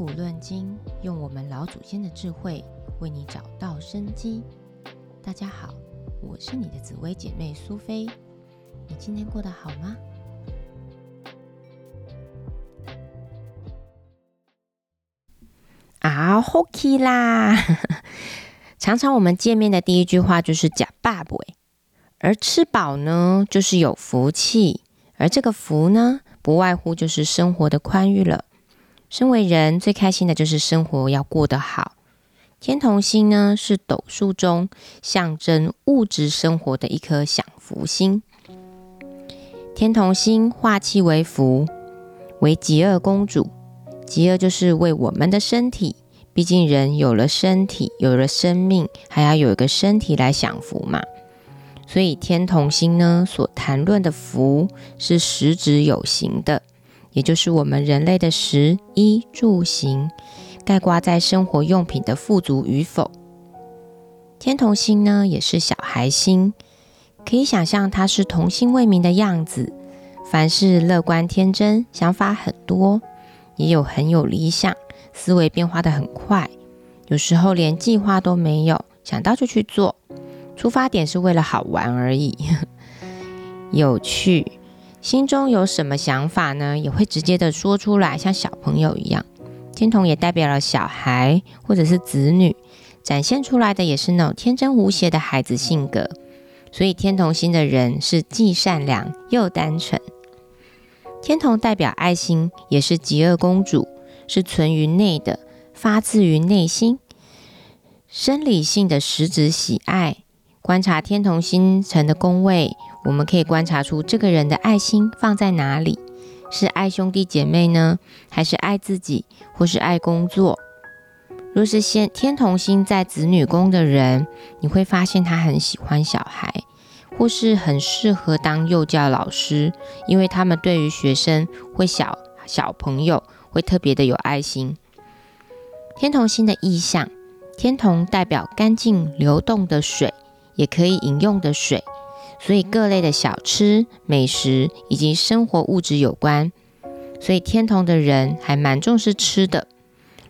古论今，用我们老祖先的智慧为你找到生机。大家好，我是你的紫薇姐妹苏菲。你今天过得好吗？啊，Hockey 啦！常常我们见面的第一句话就是“假爸爸”，而吃饱呢，就是有福气。而这个福呢，不外乎就是生活的宽裕了。身为人最开心的就是生活要过得好。天同星呢是斗数中象征物质生活的一颗享福星。天同星化气为福，为极恶公主。极恶就是为我们的身体，毕竟人有了身体，有了生命，还要有一个身体来享福嘛。所以天同星呢所谈论的福是实质有形的。也就是我们人类的食衣住行，概括在生活用品的富足与否。天同星呢，也是小孩星，可以想象它是童心未泯的样子，凡事乐观天真，想法很多，也有很有理想，思维变化的很快，有时候连计划都没有，想到就去做，出发点是为了好玩而已，有趣。心中有什么想法呢？也会直接的说出来，像小朋友一样。天童也代表了小孩或者是子女，展现出来的也是那种天真无邪的孩子性格。所以天童星的人是既善良又单纯。天童代表爱心，也是极恶公主，是存于内的，发自于内心，生理性的实质喜爱。观察天童星辰的宫位。我们可以观察出这个人的爱心放在哪里，是爱兄弟姐妹呢，还是爱自己，或是爱工作？若是先天同星在子女宫的人，你会发现他很喜欢小孩，或是很适合当幼教老师，因为他们对于学生会小小朋友会特别的有爱心。天同星的意象，天同代表干净流动的水，也可以饮用的水。所以各类的小吃、美食以及生活物质有关，所以天同的人还蛮重视吃的。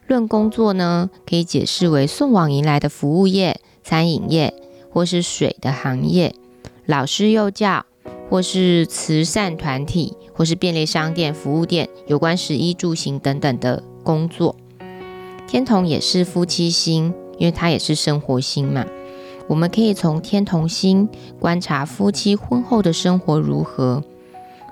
论工作呢，可以解释为送往迎来的服务业、餐饮业，或是水的行业、老师幼教，或是慈善团体，或是便利商店、服务店，有关食衣住行等等的工作。天同也是夫妻星，因为它也是生活星嘛。我们可以从天同星观察夫妻婚后的生活如何。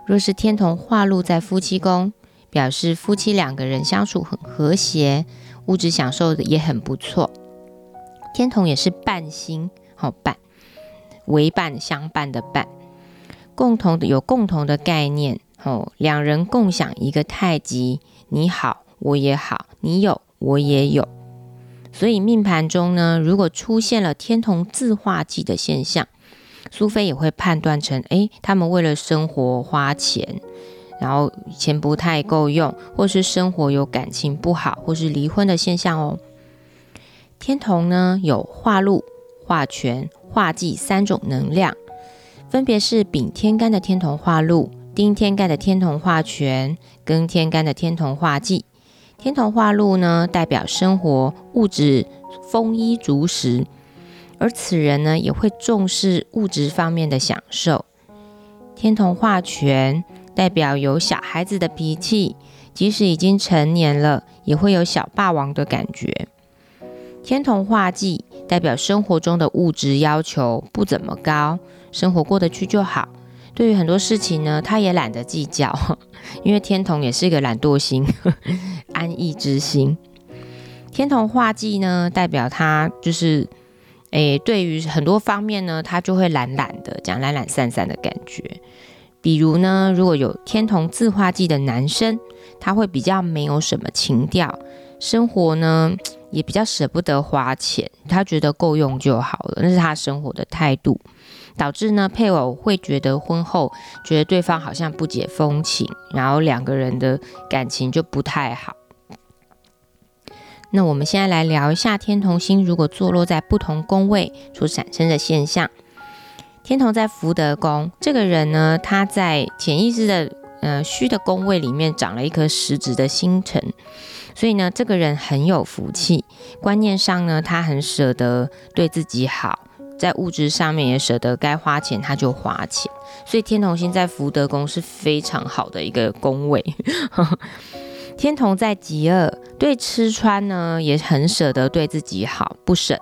若是天同化禄在夫妻宫，表示夫妻两个人相处很和谐，物质享受的也很不错。天同也是伴星，好伴，为伴相伴的伴，共同的有共同的概念，哦，两人共享一个太极，你好我也好，你有我也有。所以命盘中呢，如果出现了天同自化忌的现象，苏菲也会判断成，哎，他们为了生活花钱，然后钱不太够用，或是生活有感情不好，或是离婚的现象哦。天同呢有化禄、化权、化忌三种能量，分别是丙天干的天同化禄、丁天干的天同化权、庚天干的天同化忌。天同化禄呢，代表生活物质丰衣足食，而此人呢，也会重视物质方面的享受。天同化权代表有小孩子的脾气，即使已经成年了，也会有小霸王的感觉。天同化忌代表生活中的物质要求不怎么高，生活过得去就好。对于很多事情呢，他也懒得计较，因为天同也是一个懒惰星。安逸之心，天同化忌呢，代表他就是，诶，对于很多方面呢，他就会懒懒的，讲懒懒散散的感觉。比如呢，如果有天同自化忌的男生，他会比较没有什么情调，生活呢也比较舍不得花钱，他觉得够用就好了，那是他生活的态度，导致呢配偶会觉得婚后觉得对方好像不解风情，然后两个人的感情就不太好。那我们现在来聊一下天同星如果坐落在不同宫位所产生的现象。天同在福德宫，这个人呢，他在潜意识的呃虚的宫位里面长了一颗实质的星辰，所以呢，这个人很有福气，观念上呢，他很舍得对自己好，在物质上面也舍得该花钱他就花钱，所以天童星在福德宫是非常好的一个宫位。天童在极恶，对吃穿呢也很舍得对自己好，不省，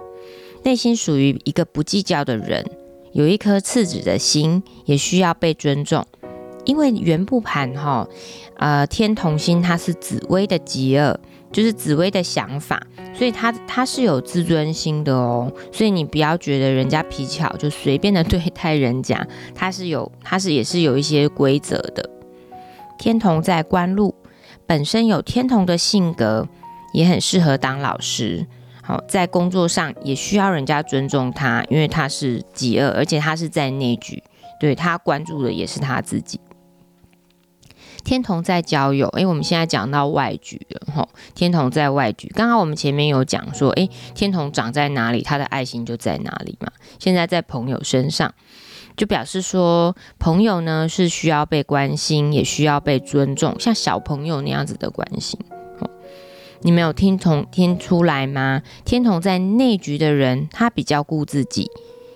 内心属于一个不计较的人，有一颗赤子的心，也需要被尊重。因为圆部盘哈，呃，天同星它是紫薇的极恶，就是紫薇的想法，所以他他是有自尊心的哦。所以你不要觉得人家脾气好就随便的对待人家，他是有他是也是有一些规则的。天同在官禄。本身有天同的性格，也很适合当老师。好，在工作上也需要人家尊重他，因为他是极恶，而且他是在内局，对他关注的也是他自己。天同在交友，诶，我们现在讲到外局了，吼，天同在外局。刚刚我们前面有讲说，诶，天同长在哪里，他的爱心就在哪里嘛。现在在朋友身上。就表示说，朋友呢是需要被关心，也需要被尊重，像小朋友那样子的关心。你没有听从听出来吗？天同在内局的人，他比较顾自己；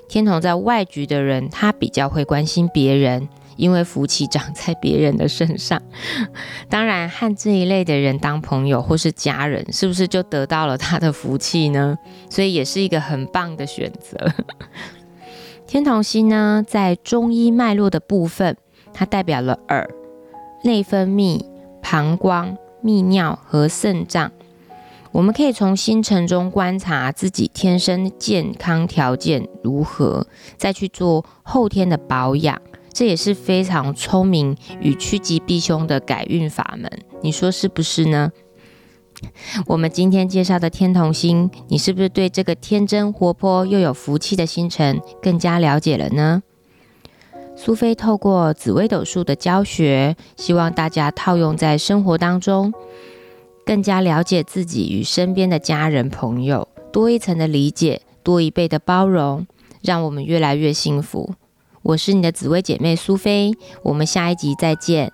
天同在外局的人，他比较会关心别人，因为福气长在别人的身上。当然，和这一类的人当朋友或是家人，是不是就得到了他的福气呢？所以也是一个很棒的选择。天同星呢，在中医脉络的部分，它代表了耳、内分泌、膀胱、泌尿和肾脏。我们可以从星辰中观察自己天生健康条件如何，再去做后天的保养，这也是非常聪明与趋吉避凶的改运法门。你说是不是呢？我们今天介绍的天同星，你是不是对这个天真活泼又有福气的星辰更加了解了呢？苏菲透过紫微斗数的教学，希望大家套用在生活当中，更加了解自己与身边的家人朋友，多一层的理解，多一倍的包容，让我们越来越幸福。我是你的紫薇姐妹苏菲，我们下一集再见。